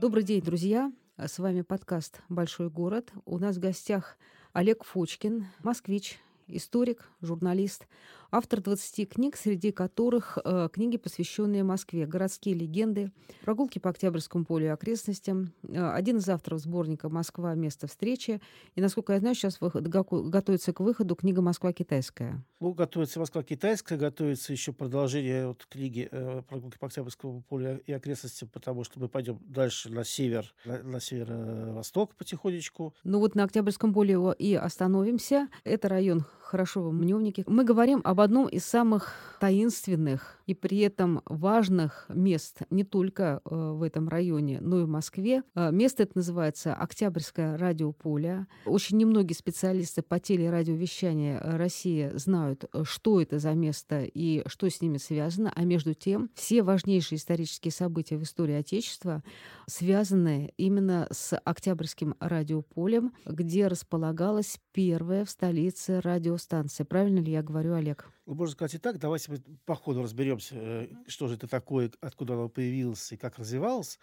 Добрый день, друзья! С вами подкаст «Большой город». У нас в гостях Олег Фочкин, москвич, историк, журналист, автор 20 книг, среди которых э, книги, посвященные Москве, городские легенды, прогулки по Октябрьскому полю и окрестностям, э, один из авторов сборника «Москва. Место встречи». И, насколько я знаю, сейчас выход, готовится к выходу книга «Москва китайская». Ну, готовится «Москва китайская», готовится еще продолжение вот книги э, «Прогулки по Октябрьскому полю и окрестностям», потому что мы пойдем дальше на север, на, на северо-восток потихонечку. Ну вот на Октябрьском поле и остановимся. Это район хорошо в Мневнике. Мы говорим об одном из самых таинственных и при этом важных мест не только э, в этом районе, но и в Москве. Э, место это называется Октябрьское радиополе. Очень немногие специалисты по телерадиовещанию России знают, э, что это за место и что с ними связано, а между тем все важнейшие исторические события в истории Отечества связаны именно с Октябрьским радиополем, где располагалась первая в столице радиостанция. Правильно ли я говорю, Олег? Ну, можно сказать и так. Давайте мы по ходу разберемся, э, что же это такое, откуда оно появилось и как развивалось.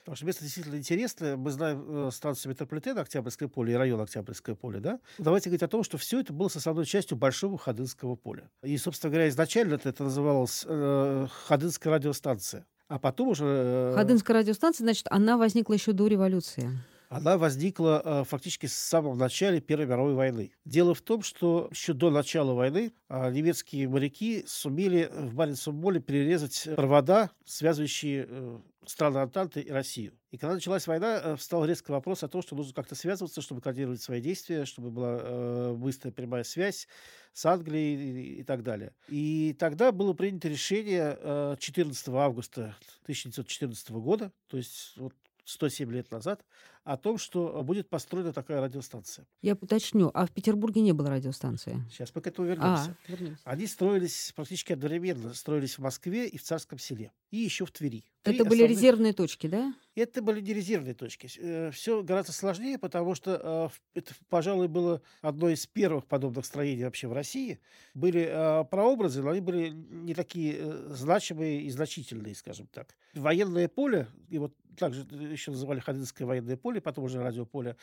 Потому что место действительно интересное. Мы знаем э, станцию метрополитена Октябрьское поле и район Октябрьское поле, да? Давайте говорить о том, что все это было составной частью Большого Ходынского поля. И, собственно говоря, изначально это, это называлось э, Ходынская радиостанция. А потом уже... Э, Ходынская радиостанция, значит, она возникла еще до революции она возникла э, фактически с самого начала Первой мировой войны. Дело в том, что еще до начала войны э, немецкие моряки сумели в Баренцевом море перерезать провода, связывающие э, страны Антанты и Россию. И когда началась война, э, встал резко вопрос о том, что нужно как-то связываться, чтобы координировать свои действия, чтобы была э, быстрая прямая связь с Англией и, и так далее. И тогда было принято решение э, 14 августа 1914 года, то есть вот 107 лет назад, о том, что будет построена такая радиостанция. Я уточню, а в Петербурге не было радиостанции? Сейчас мы к этому вернемся. А, вернемся. Они строились практически одновременно. Строились в Москве и в Царском селе. И еще в Твери. Три Это были основных... резервные точки, да? Это были не резервные точки. Э, Все гораздо сложнее, потому что э, это, пожалуй, было одно из первых подобных строений вообще в России. Были э, прообразы, но они были не такие значимые и значительные, скажем так. Военное поле, и вот также еще называли Ходынское военное поле, потом уже радиополе,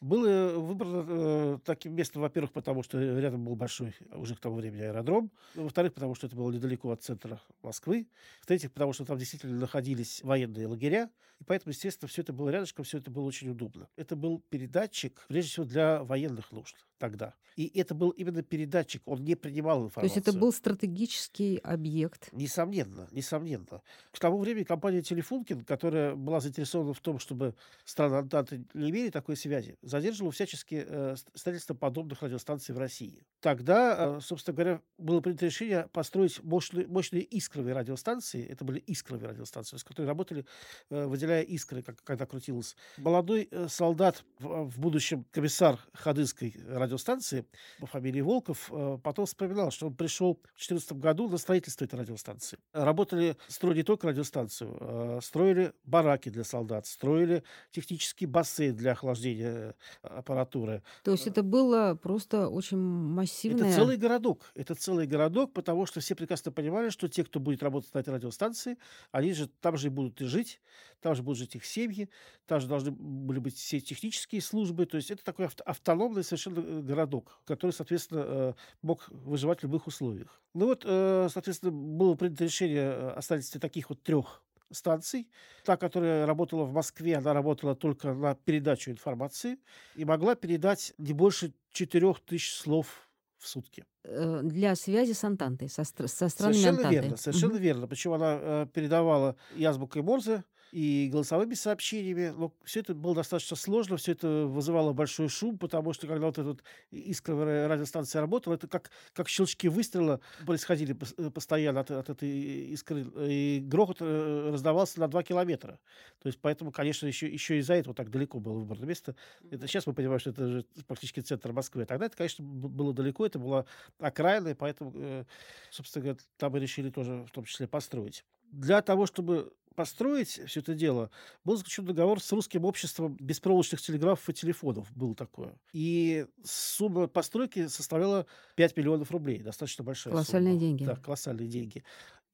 было выбрано э, таким местом, во-первых, потому что рядом был большой уже к тому времени аэродром, во-вторых, потому что это было недалеко от центра Москвы, в-третьих, потому что там действительно находились военные лагеря, и поэтому, естественно, все это было рядышком, все это было очень удобно. Это был передатчик, прежде всего, для военных нужд тогда. И это был именно передатчик, он не принимал информацию. То есть это был стратегический объект? Несомненно, несомненно. К тому времени компания «Телефункин», которая была заинтересована в том, чтобы страны Антанты не имели такой связи, задерживала всячески э, строительство подобных радиостанций в России. Тогда, э, собственно говоря, было принято решение построить мощные, мощные искровые радиостанции. Это были искровые радиостанции, с которыми работали, э, выделяя искры, как, когда крутилось. Молодой э, солдат, в, в будущем комиссар Ходынской радиостанции, радиостанции по фамилии Волков, э, потом вспоминал, что он пришел в 2014 году на строительство этой радиостанции. Работали, строили не только радиостанцию, а строили бараки для солдат, строили технический бассейн для охлаждения э, аппаратуры. То есть это было просто очень массивное... Это целый городок. Это целый городок, потому что все прекрасно понимали, что те, кто будет работать на этой радиостанции, они же там же и будут и жить, там же будут жить их семьи, там же должны были быть все технические службы. То есть это такой автономный совершенно э, городок, который, соответственно, э, мог выживать в любых условиях. Ну вот, э, соответственно, было принято решение о строительстве таких вот трех станций. Та, которая работала в Москве, она работала только на передачу информации и могла передать не больше четырех тысяч слов в сутки. Для связи с Антантой, со, со странами Совершенно Антанты. верно, совершенно угу. верно. Причем она э, передавала и азбукой Морзе, и голосовыми сообщениями. Но все это было достаточно сложно, все это вызывало большой шум, потому что когда вот эта вот искровая радиостанция работала, это как, как щелчки выстрела происходили э, постоянно от, от этой искры, и грохот э, раздавался на 2 километра. То есть поэтому, конечно, еще, еще из-за этого так далеко было выбрано место. Это, сейчас мы понимаем, что это же практически центр Москвы. Тогда это, конечно, было далеко, это была окраина, и поэтому, э, собственно говоря, там мы решили тоже в том числе построить. Для того, чтобы построить все это дело, был заключен договор с русским обществом беспроводочных телеграфов и телефонов. Было такое. И сумма постройки составляла 5 миллионов рублей. Достаточно большая Колоссальные сумма. деньги. Да, колоссальные деньги.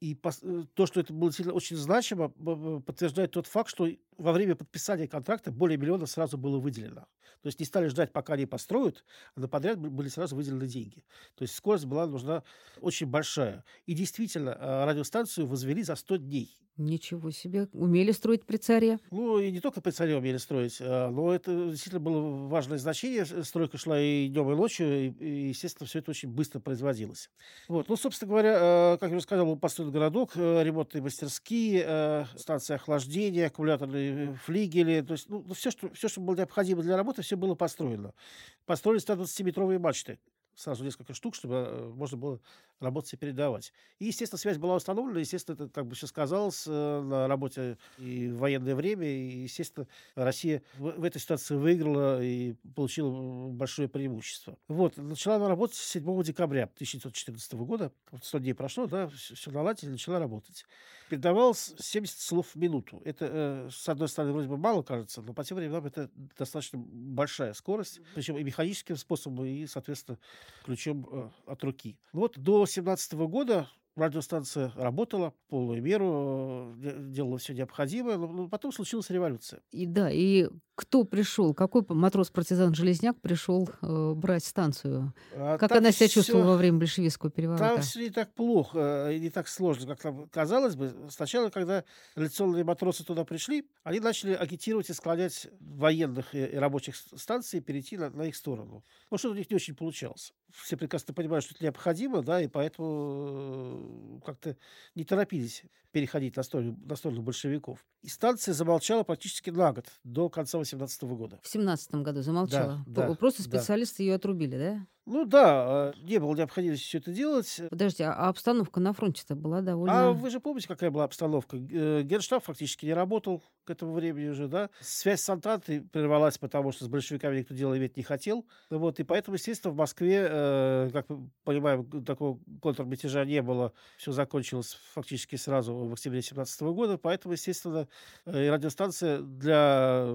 И э, то, что это было очень значимо, подтверждает тот факт, что во время подписания контракта более миллиона сразу было выделено. То есть не стали ждать, пока они построят, а на подряд были сразу выделены деньги. То есть скорость была нужна очень большая. И действительно, э, радиостанцию возвели за 100 дней. Ничего себе. Умели строить при царе? Ну, и не только при царе умели строить, а, но это действительно было важное значение. Стройка шла и днем, и ночью, и, естественно, все это очень быстро производилось. Вот. Ну, собственно говоря, э, как я уже сказал, был построен городок, э, ремонтные мастерские, э, станция охлаждения, аккумуляторные флигели. То есть, ну, все, что, все, что было необходимо для работы, все было построено. Построили 120-метровые мачты сразу несколько штук, чтобы можно было работать и передавать. И, естественно, связь была установлена, естественно, это, как бы все сказалось, э, на работе и в военное время, и, естественно, Россия в, в этой ситуации выиграла и получила большое преимущество. Вот, начала она работать 7 декабря 1914 года, 100 дней прошло, да, все, все наладили, начала работать. Передавалось 70 слов в минуту. Это, э, с одной стороны, вроде бы мало кажется, но по тем временам это достаточно большая скорость, причем и механическим способом, и, соответственно, ключом э, от руки. Вот до 2017 года радиостанция работала в полную меру, э, делала все необходимое, но потом случилась революция. И да, и кто пришел, какой матрос-партизан Железняк пришел э, брать станцию? А как она себя чувствовала во время большевистского переворота? Там все не так плохо и не так сложно, как нам казалось бы. Сначала, когда революционные матросы туда пришли, они начали агитировать и склонять военных и, и рабочих станций перейти на, на их сторону. Но что-то у них не очень получалось. Все прекрасно понимают, что это необходимо, да, и поэтому как-то не торопились переходить на сторону, на сторону большевиков. И станция замолчала практически на год, до конца 18 года. В 17 году замолчала? Да, да, Просто специалисты да. ее отрубили, да? Ну да, а, не было необходимости все это делать. Подожди, а обстановка на фронте-то была довольно... А вы же помните, какая была обстановка? Э, генштаб фактически не работал к этому времени уже, да? Связь с Антантой прервалась, потому что с большевиками никто дело иметь не хотел. Вот, и поэтому, естественно, в Москве, э, как мы понимаем, такого контрмятежа не было. Все закончилось фактически сразу в октябре 17 года. Поэтому, естественно, э, радиостанция для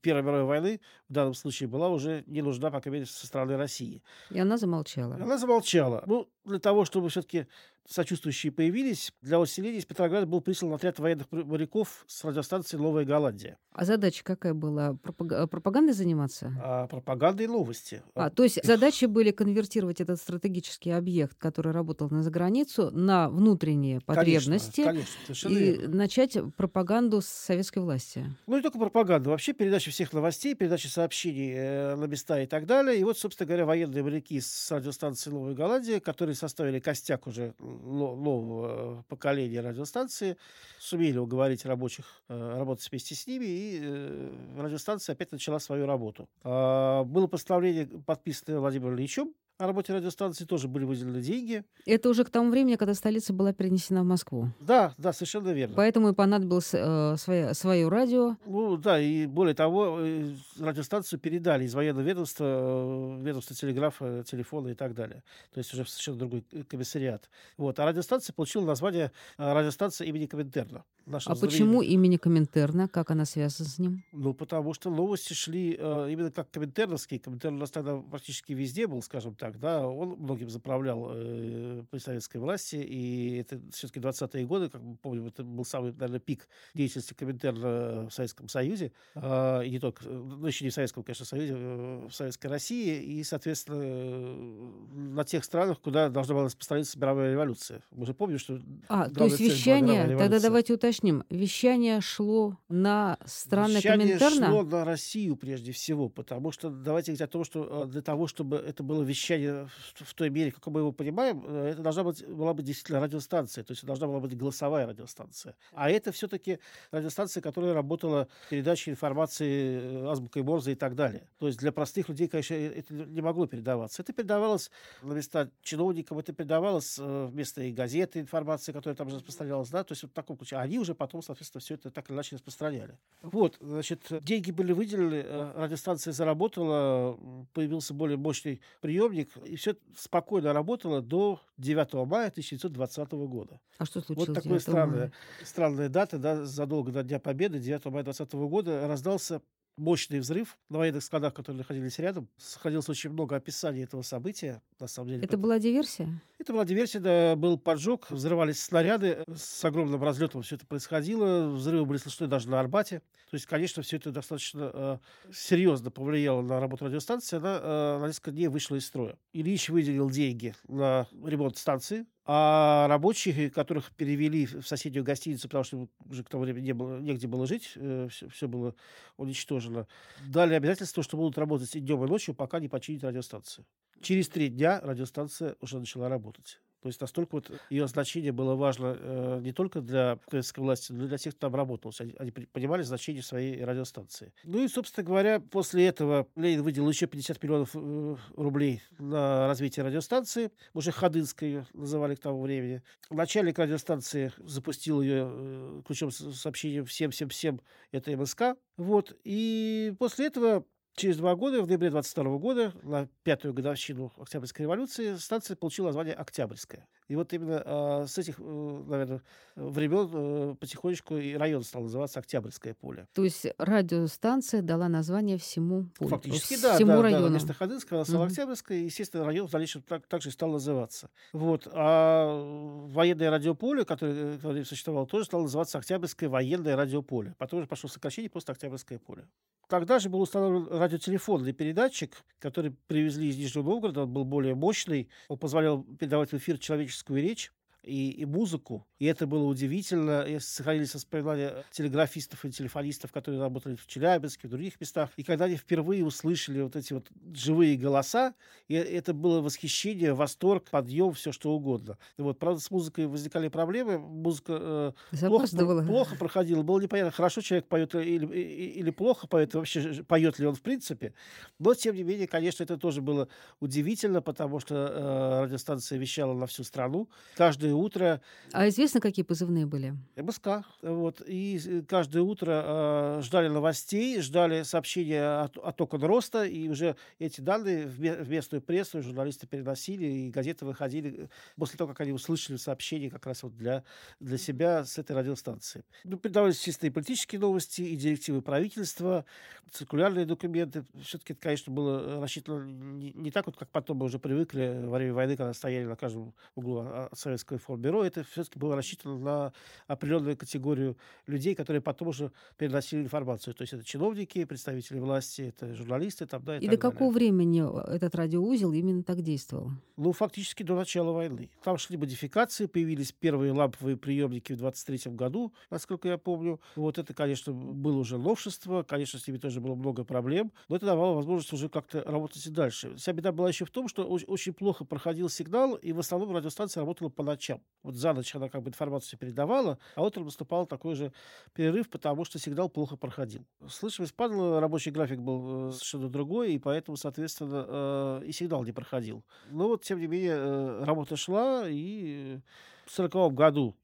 Первой мировой войны в данном случае была уже не нужна, по крайней мере, со стороны России. И она замолчала. Она замолчала. Ну, для того, чтобы все-таки сочувствующие появились, для усиления из Петрограда был прислан отряд военных моряков с радиостанции «Новая Голландия». А задача какая была? Пропаг... Пропагандой заниматься? А, пропагандой и новости. А, то есть задачи были конвертировать этот стратегический объект, который работал на заграницу, на внутренние потребности конечно, конечно, и верно. начать пропаганду с советской власти. Ну, не только пропаганду, вообще передача всех новостей, передача сообщений э, на места и так далее. И вот, собственно говоря, военные моряки с радиостанции «Новая Голландия», которые составили костяк уже нового поколения радиостанции, сумели уговорить рабочих э, работать вместе с ними, и э, радиостанция опять начала свою работу. А, было постановление, подписанное Владимиром Ильичем, о работе радиостанции тоже были выделены деньги. Это уже к тому времени, когда столица была перенесена в Москву. Да, да, совершенно верно. Поэтому и понадобилось э, свое, свое радио. Ну да, и более того, э, радиостанцию передали из военного ведомства, э, ведомства телеграфа, телефона и так далее. То есть уже совершенно другой комиссариат. Вот. А радиостанция получила название э, радиостанция имени Коминтерна. А знаменитая. почему имени Коминтерна? Как она связана с ним? Ну, потому что новости шли э, именно как коминтерновские. Коминтерн у нас тогда практически везде был, скажем так да, он многим заправлял э, при советской власти, и это все-таки 20-е годы, как мы помним, это был самый, наверное, пик деятельности Коминтерна в Советском Союзе, э, и не только, ну, еще не в Советском, конечно, Союзе, э, в Советской России, и, соответственно, э, на тех странах, куда должна была распространиться мировая революция. Мы же помним, что... А, то есть вещание, тогда давайте уточним, вещание шло на страны вещание Коминтерна? шло на Россию прежде всего, потому что давайте говорить о том, что э, для того, чтобы это было вещание в той мере, как мы его понимаем, э, это должна быть, была быть действительно радиостанция, то есть должна была быть голосовая радиостанция. А это все-таки радиостанция, которая работала передачей информации э, азбукой Морзе и так далее. То есть для простых людей, конечно, это не могло передаваться. Это передавалось на места чиновникам, это передавалось вместо газеты информации, которая там распространялась, да, то есть вот в таком ключе. А они уже потом, соответственно, все это так или иначе распространяли. Вот, значит, деньги были выделены, радиостанция заработала, появился более мощный приемник, и все спокойно работало до 9 мая 1920 года. А что случилось? Вот такая странная, странная дата, да, задолго до Дня Победы, 9 мая 2020 года, раздался мощный взрыв на военных складах, которые находились рядом. Сохранилось очень много описаний этого события, на самом деле. Это была диверсия? это была диверсия, да, был поджог, взрывались снаряды с огромным разлетом, все это происходило, взрывы были слышны даже на Арбате. То есть, конечно, все это достаточно э, серьезно повлияло на работу радиостанции, она э, на несколько дней вышла из строя. Ильич выделил деньги на ремонт станции, а рабочие, которых перевели в соседнюю гостиницу, потому что уже к тому времени не было, негде было жить, э, все, все было уничтожено, дали обязательство, что будут работать и днем, и ночью, пока не починят радиостанцию. Через три дня радиостанция уже начала работать. То есть настолько вот ее значение было важно э, не только для советской власти, но и для тех, кто там работал. Они, они понимали значение своей радиостанции. Ну и, собственно говоря, после этого Ленин выделил еще 50 миллионов э, рублей на развитие радиостанции. Уже Ходынской называли к тому времени. Начальник радиостанции запустил ее э, ключом сообщения всем-всем-всем. Это МСК. Вот. И после этого Через два года, в ноябре 22 года, на пятую годовщину Октябрьской революции, станция получила название «Октябрьская». И вот именно э, с этих, э, наверное, времен э, потихонечку и район стал называться Октябрьское поле. То есть радиостанция дала название всему полю? Фактически, да. Всему да, району? Да, вместо Ходынского стала. Октябрьская, и, естественно, район в дальнейшем так, так же стал называться. Вот. А военное радиополе, которое, которое существовало, тоже стало называться Октябрьское военное радиополе. Потом уже пошло сокращение просто Октябрьское поле. Тогда же был установлен радиотелефонный передатчик, который привезли из Нижнего Новгорода. Он был более мощный. Он позволял передавать в эфир человеческую речь и, и музыку. И это было удивительно. И сохранились воспоминания телеграфистов и телефонистов, которые работали в Челябинске, в других местах. И когда они впервые услышали вот эти вот живые голоса, и это было восхищение, восторг, подъем, все что угодно. И вот, правда, с музыкой возникали проблемы. Музыка э, плохо, плохо проходила. Было непонятно, хорошо человек поет или, или плохо поет, вообще поет ли он в принципе. Но, тем не менее, конечно, это тоже было удивительно, потому что э, радиостанция вещала на всю страну. Каждое утро... А известно, какие позывные были? МСК. Вот. И каждое утро э, ждали новостей, ждали сообщения от, от окон роста, и уже эти данные в, в местную прессу журналисты переносили, и газеты выходили после того, как они услышали сообщения как раз вот для, для себя с этой радиостанции. Ну, передавались чистые политические новости и директивы правительства, циркулярные документы. Все-таки это, конечно, было рассчитано не, не так, вот, как потом мы уже привыкли во время войны, когда стояли на каждом углу а, советской информбюро, это все-таки было рассчитано на определенную категорию людей, которые потом уже переносили информацию. То есть это чиновники, представители власти, это журналисты. Там, да, и, и до какого времени этот радиоузел именно так действовал? Ну, фактически до начала войны. Там шли модификации, появились первые ламповые приемники в 23 году, насколько я помню. Вот это, конечно, было уже новшество, конечно, с ними тоже было много проблем, но это давало возможность уже как-то работать и дальше. Вся беда была еще в том, что очень плохо проходил сигнал, и в основном радиостанция работала по ночам. Вот за ночь она как бы информацию передавала, а утром наступал такой же перерыв, потому что сигнал плохо проходил. Слышимость падала, рабочий график был э, совершенно другой, и поэтому, соответственно, э, и сигнал не проходил. Но вот, тем не менее, э, работа шла, и в 1940 году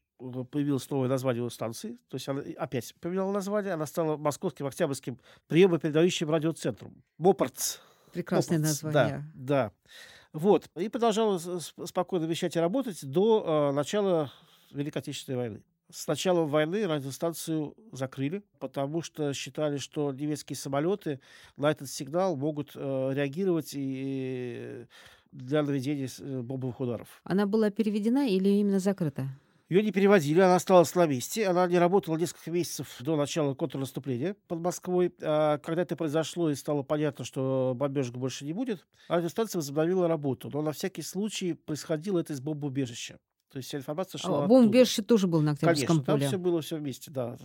появилось новое название у станции, то есть она опять поменяла название, она стала московским октябрьским приемо-передающим радиоцентром. МОПРЦ. Прекрасное Мопарц, название. Да, да. Вот. И продолжала спокойно вещать и работать до э, начала Великой Отечественной войны. С началом войны радиостанцию закрыли, потому что считали, что немецкие самолеты на этот сигнал могут э, реагировать и для наведения э, бомбовых ударов. Она была переведена или именно закрыта? Ее не переводили, она осталась на месте. Она не работала несколько месяцев до начала контрнаступления под Москвой. А когда это произошло и стало понятно, что бомбежек больше не будет, радиостанция возобновила работу. Но на всякий случай происходило это из бомбоубежища. То есть вся информация шла а, Бомбежище тоже был на Октябрьском Конечно, поле. там все было все вместе, да.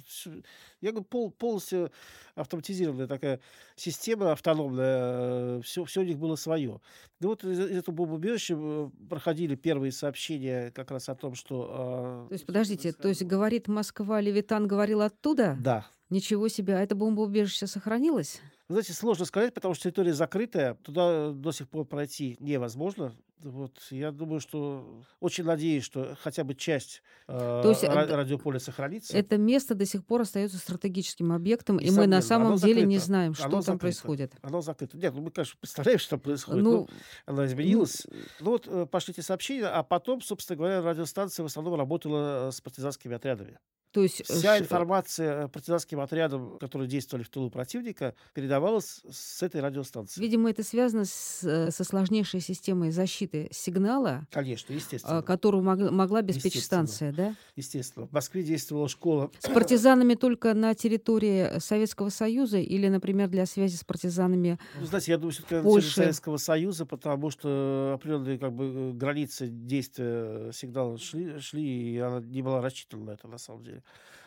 Я говорю, пол, полностью автоматизированная такая система автономная, все, все у них было свое. Ну вот из, из этого бомбоубежища э, проходили первые сообщения как раз о том, что... Э, то есть, подождите, то есть говорит Москва, Левитан говорил оттуда? Да. Ничего себе, а это бомбоубежище сохранилось? Знаете, сложно сказать, потому что территория закрытая, туда до сих пор пройти невозможно. Вот, я думаю, что очень надеюсь, что хотя бы часть э, То есть, радиополя сохранится. Это место до сих пор остается стратегическим объектом, и, и мы на самом деле закрыто. не знаем, что оно там закрыто. происходит. Оно закрыто. Нет, ну мы, конечно, представляем, что происходит. Ну, оно изменилось. Ну, ну вот э, пошли эти сообщения, а потом, собственно говоря, радиостанция в основном работала с партизанскими отрядами. То есть э, Вся ш- информация партизанским отрядам, которые действовали в тылу противника, передавалась с этой радиостанции. Видимо, это связано с, э, со сложнейшей системой защиты сигнала, Конечно, а, естественно. которую мог- могла обеспечить станция, да? Естественно. В Москве действовала школа. С партизанами только на территории Советского Союза или, например, для связи с партизанами Ну, знаете, я думаю, все-таки Польши. Советского Союза, потому что определенные как бы, э, границы действия сигнала шли, шли, и она не была рассчитана на это, на самом деле.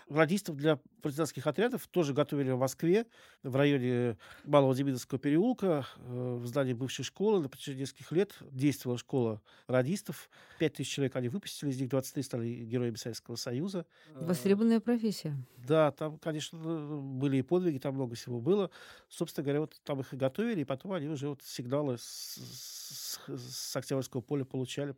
Радистов для партизанских отрядов тоже готовили в Москве, в районе Малого Демидовского переулка, э, в здании бывшей школы. На протяжении нескольких лет действовала школа радистов. Пять тысяч человек они выпустили, из них 23 стали героями Советского Союза. Э, востребованная профессия. Да, там, конечно, были и подвиги, там много всего было. Собственно говоря, вот там их и готовили, и потом они уже вот сигналы с, с- с Октябрьского поля получали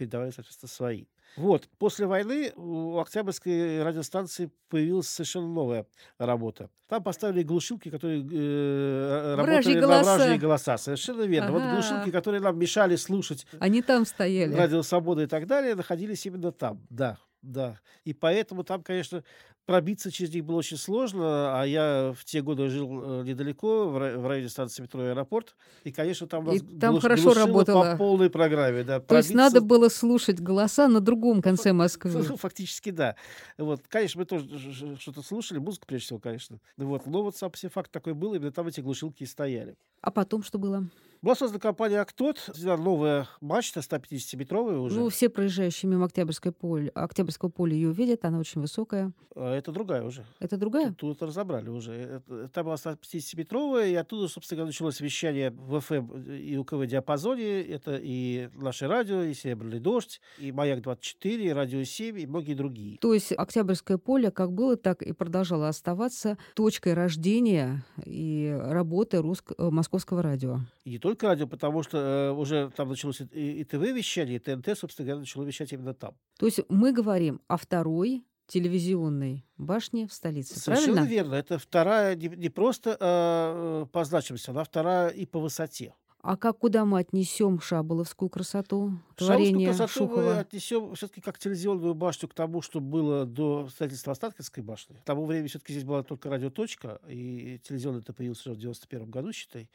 передавали, соответственно, свои. Вот, после войны у Октябрьской радиостанции появилась совершенно новая работа. Там поставили глушилки, которые э, Вражьи работали на голоса. вражьи голоса. Совершенно верно. Вот Ага. глушилки, которые нам мешали слушать Они там стояли. Радио Свобода и так далее находились именно там, да, да. И поэтому там, конечно, пробиться через них было очень сложно, а я в те годы жил э, недалеко, в, ра- в районе станции метро «Аэропорт», и, конечно, там, И нас там глуш- хорошо работало. по полной программе, да. То есть надо было слушать голоса на другом конце Москвы. Фактически, да. Вот, конечно, мы тоже что-то слушали, музыку прежде всего, конечно. Вот, но вот сам себе факт такой был, именно там эти глушилки и стояли. А потом что было? Была создана компания «Актот», сделана новая мачта 150-метровая уже. Ну, все проезжающие мимо Октябрьской поля, Октябрьского поля ее видят, она очень высокая. А это другая уже. Это другая? Тут, тут разобрали уже. Это- Там была 150-метровая, и оттуда, собственно говоря, началось вещание в ФМ и УКВ диапазоне. Это и наше радио, и «Серебряный дождь», и «Маяк-24», и «Радио 7», и многие другие. То есть Октябрьское поле как было, так и продолжало оставаться точкой рождения и работы русск- э, московского радио. И не только радио, потому что э, уже там началось и, и ТВ-вещание, и ТНТ, собственно говоря, начало вещать именно там. То есть мы говорим о второй телевизионной башне в столице, Совершенно правильно? верно. Это вторая, не, не просто э, по значимости, она вторая и по высоте. А как куда мы отнесем шаболовскую красоту, творение красоту мы Шухова? отнесем все-таки как телевизионную башню к тому, что было до строительства Останкинской башни. К тому времени все-таки здесь была только радиоточка, и телевизионный это появился уже в 91 году, считай.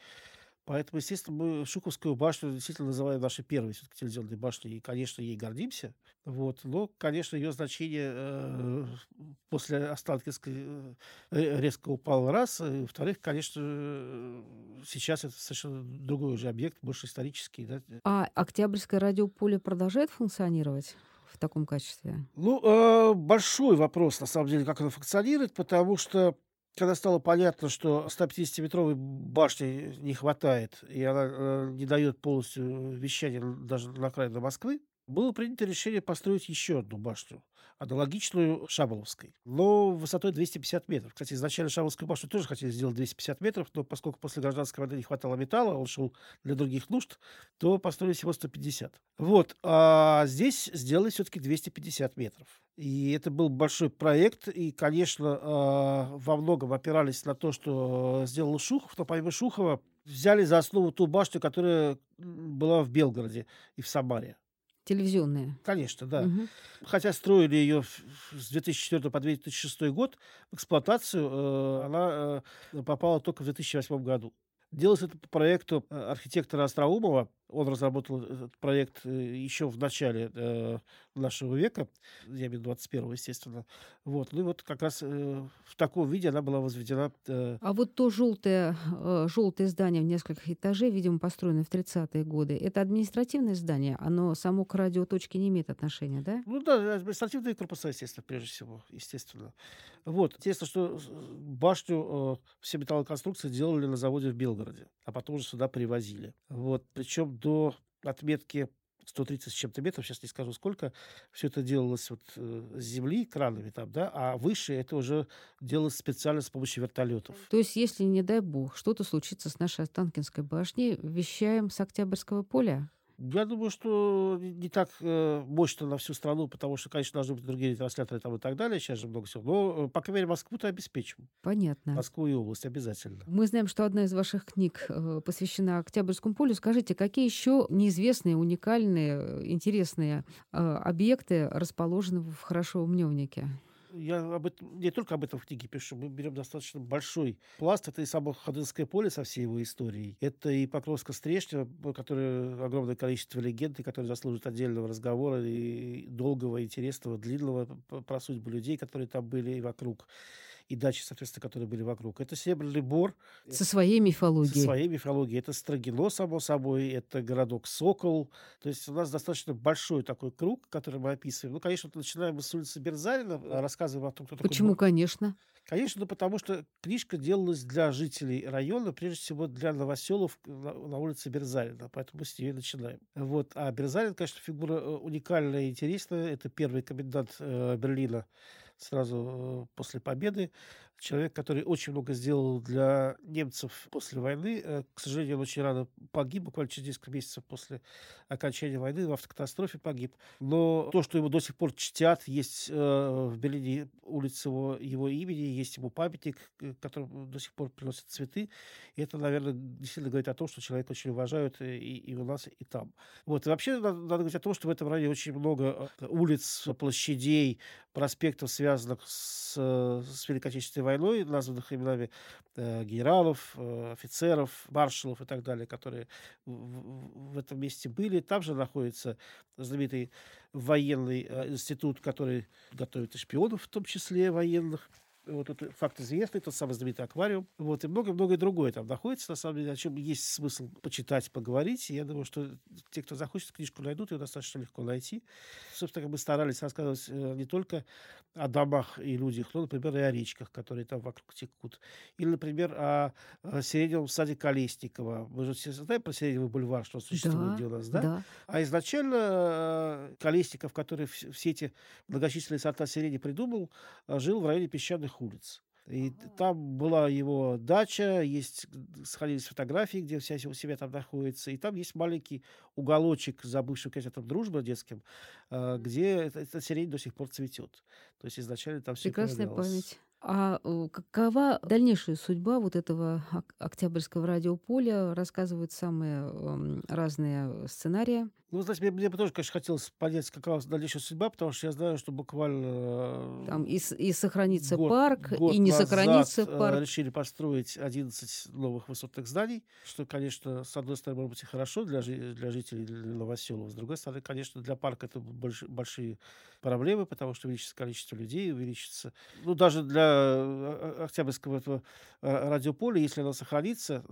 Поэтому, естественно, мы Шуховскую башню действительно называем нашей первой все-таки телевизионной башней, и, конечно, ей гордимся. Вот. Но, конечно, ее значение э, после Останкинской э, э, резко упало раз. И, во-вторых, конечно, э, сейчас это совершенно другой уже объект, больше исторический. Да? А Октябрьское радиополе продолжает функционировать в таком качестве? Ну, э, большой вопрос, на самом деле, как оно функционирует, потому что когда стало понятно, что 150-метровой башни не хватает, и она э, не дает полностью вещания н- даже на окраине Москвы, было принято решение построить еще одну башню, аналогичную Шаболовской, но высотой 250 метров. Кстати, изначально Шаболовскую башню тоже хотели сделать 250 метров, но поскольку после гражданской войны не хватало металла, он шел для других нужд, то построили всего 150. Вот, а здесь сделали все-таки 250 метров. И это был большой проект, и, конечно, а, во многом опирались на то, что сделал Шухов, но помимо Шухова взяли за основу ту башню, которая была в Белгороде и в Самаре. Телевизионные. Конечно, да. Мгм. Хотя строили ее с 2004 по 2006 год, в эксплуатацию э, она э, попала только в 2008 году. Делалось это по проекту э, архитектора Остроумова. Он разработал этот проект э, еще в начале э, нашего века, я имею в виду 21 естественно. Вот. Ну и вот как раз э, в таком виде она была возведена э, А вот то желтое, э, желтое здание в несколько этажей, видимо, построенное в 30-е годы, это административное здание? Оно само к радиоточке не имеет отношения, да? Ну да, административные корпуса, естественно, прежде всего, естественно. Вот, интересно, что башню э, все металлоконструкции делали на заводе в Белгороде, а потом уже сюда привозили. Вот, причем до отметки 130 с чем-то метров, сейчас не скажу сколько, все это делалось вот э, с земли, кранами там, да, а выше это уже делалось специально с помощью вертолетов. То есть, если, не дай бог, что-то случится с нашей Останкинской башней, вещаем с Октябрьского поля? Я думаю, что не так э, мощно на всю страну, потому что, конечно, должны быть другие ретрансляторы там и так далее. Сейчас же много всего. Но, э, по крайней мере, Москву-то обеспечим. Понятно. Москву и область обязательно. Мы знаем, что одна из ваших книг э, посвящена Октябрьскому полю. Скажите, какие еще неизвестные, уникальные, интересные э, объекты расположены в Хорошевом Мневнике? Я об этом, не только об этом в книге пишу. Мы берем достаточно большой пласт. Это и само Ходынское поле со всей его историей. Это и Покровская Стрешня, которое огромное количество легенд, и которые заслуживают отдельного разговора и долгого, интересного, длинного про судьбы людей, которые там были и вокруг и дачи, соответственно, которые были вокруг. Это Серебряный Бор. Со своей мифологией. Со своей мифологией. Это Строгино, само собой, это городок Сокол. То есть у нас достаточно большой такой круг, который мы описываем. Ну, конечно, начинаем мы с улицы Берзарина, рассказываем о том, кто такой Почему, Бор. конечно? Конечно, ну, потому что книжка делалась для жителей района, прежде всего для новоселов на, на улице Берзарина, поэтому мы с нее начинаем. Вот. А Берзарин, конечно, фигура э, уникальная и интересная. Это первый комендант э, Берлина сразу э, после победы. Человек, который очень много сделал для немцев после войны. Э, к сожалению, он очень рано погиб, буквально через несколько месяцев после окончания войны в автокатастрофе погиб. Но то, что его до сих пор чтят, есть э, в Берлине улица его, его имени, есть ему памятник, которому до сих пор приносят цветы. И это, наверное, действительно говорит о том, что человек очень уважают и, и у нас, и там. Вот. И вообще надо, надо говорить о том, что в этом районе очень много улиц, площадей, проспектов, связанных с, с Великой Отечественной войной, названных именами э, генералов, э, офицеров, маршалов и так далее, которые в, в этом месте были. Там же находится знаменитый военный э, институт, который готовит и шпионов, в том числе военных вот этот факт известный, тот самый знаменитый аквариум, вот, и много-многое другое там находится, на самом деле, о чем есть смысл почитать, поговорить, и я думаю, что те, кто захочет, книжку найдут, ее достаточно легко найти. Собственно, мы старались рассказывать э, не только о домах и людях, но, например, и о речках, которые там вокруг текут. Или, например, о, Сиреневом саде Колесникова. Мы же все знаем про Сиреневый бульвар, что существует да, где у нас, да? да? А изначально э, Колесников, который все эти многочисленные сорта сирени придумал, э, жил в районе песчаных улиц. И там была его дача, есть, сохранились фотографии, где вся у себя там находится. И там есть маленький уголочек за бывшим газетом «Дружба» детским, а, где эта, эта сирень до сих пор цветет. То есть изначально там все Прекрасная память. А э, какова дальнейшая судьба вот этого Октябрьского радиополя? Рассказывают самые эм, разные сценарии. Ну, знаете, мне, мне бы тоже, конечно, хотелось понять, какова дальнейшая судьба, потому что я знаю, что буквально... Там и, и сохранится год, парк, год и не назад сохранится э, парк. решили построить 11 новых высотных зданий, что, конечно, с одной стороны, может быть, и хорошо для, для жителей Новоселова, с другой стороны, конечно, для парка это больш, большие проблемы, потому что увеличится количество людей, увеличится... Ну, даже для э, Октябрьского этого э, радиополя, если оно сохранится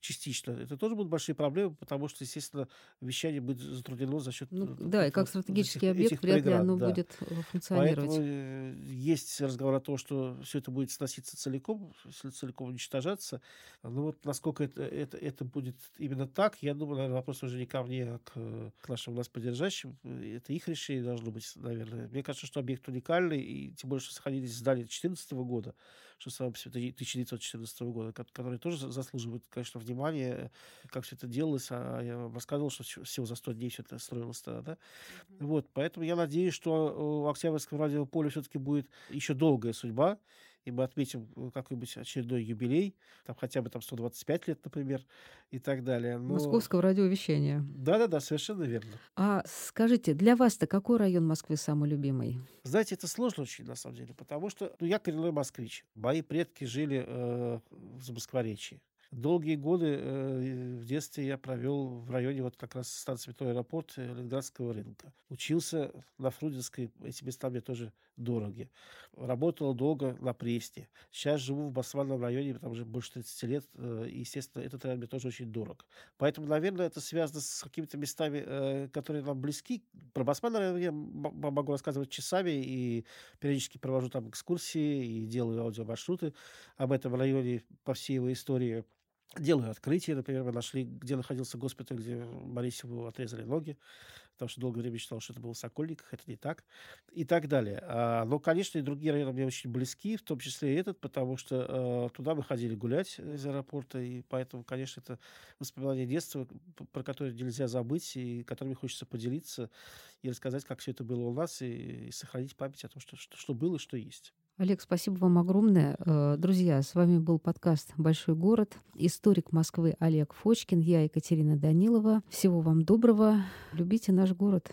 частично, это тоже будут большие проблемы, потому что, естественно, вещание будет затруднено за счет... Ну, да, и как стратегический этих, объект этих вряд ли оно да. будет э, функционировать. Поэтому э, есть разговор о том, что все это будет сноситься целиком, целиком уничтожаться. Но вот насколько это, это, это будет именно так, я думаю, наверное, вопрос уже не ко мне, а к, к нашим нас поддержащим. Это их решение должно быть, наверное. Мне кажется, что объект уникальный, и тем более, что сохранились здания 2014 года что само по себе 1914 года, который тоже заслуживает, конечно, внимания, как все это делалось. А я рассказывал, что всего за 100 дней все это строилось тогда. Да? Вот, поэтому я надеюсь, что у Октябрьского радиополя все-таки будет еще долгая судьба, и мы отметим э, какой-нибудь очередной юбилей, там хотя бы там 125 лет, например, и так далее. Но... Московского радиовещания. Да-да-да, совершенно верно. А скажите, для вас-то какой район Москвы самый любимый? Знаете, это сложно очень, на самом деле, потому что ну, я коренной москвич. Мои предки жили э, в Замоскворечье. Долгие годы э, в детстве я провел в районе вот как раз станции метро аэропорт э, Ленинградского рынка. Учился на Фрунзенской, эти места мне тоже дороги. Работал долго на Пресне. Сейчас живу в Басманном районе, там уже больше 30 лет, э, и, естественно, этот район мне тоже очень дорог. Поэтому, наверное, это связано с какими-то местами, которые нам близки. Про Басманный район я могу рассказывать часами, и периодически провожу там экскурсии, и делаю аудиомаршруты об этом районе по всей его истории делаю открытие. Например, мы нашли, где находился госпиталь, где Борисову отрезали ноги, потому что долгое время считал, что это был в Сокольниках, это не так, и так далее. А, но, конечно, и другие районы мне очень близки, в том числе и этот, потому что э, туда мы ходили гулять из аэропорта, и поэтому, конечно, это воспоминания детства, про которые нельзя забыть, и которыми хочется поделиться, и рассказать, как все это было у нас, и, и сохранить память о том, что, что, что было, что есть. Олег, спасибо вам огромное. Э, друзья, с вами был подкаст «Большой город». Историк Москвы Олег Фочкин, я Екатерина Данилова. Всего вам доброго. Любите наш. Город.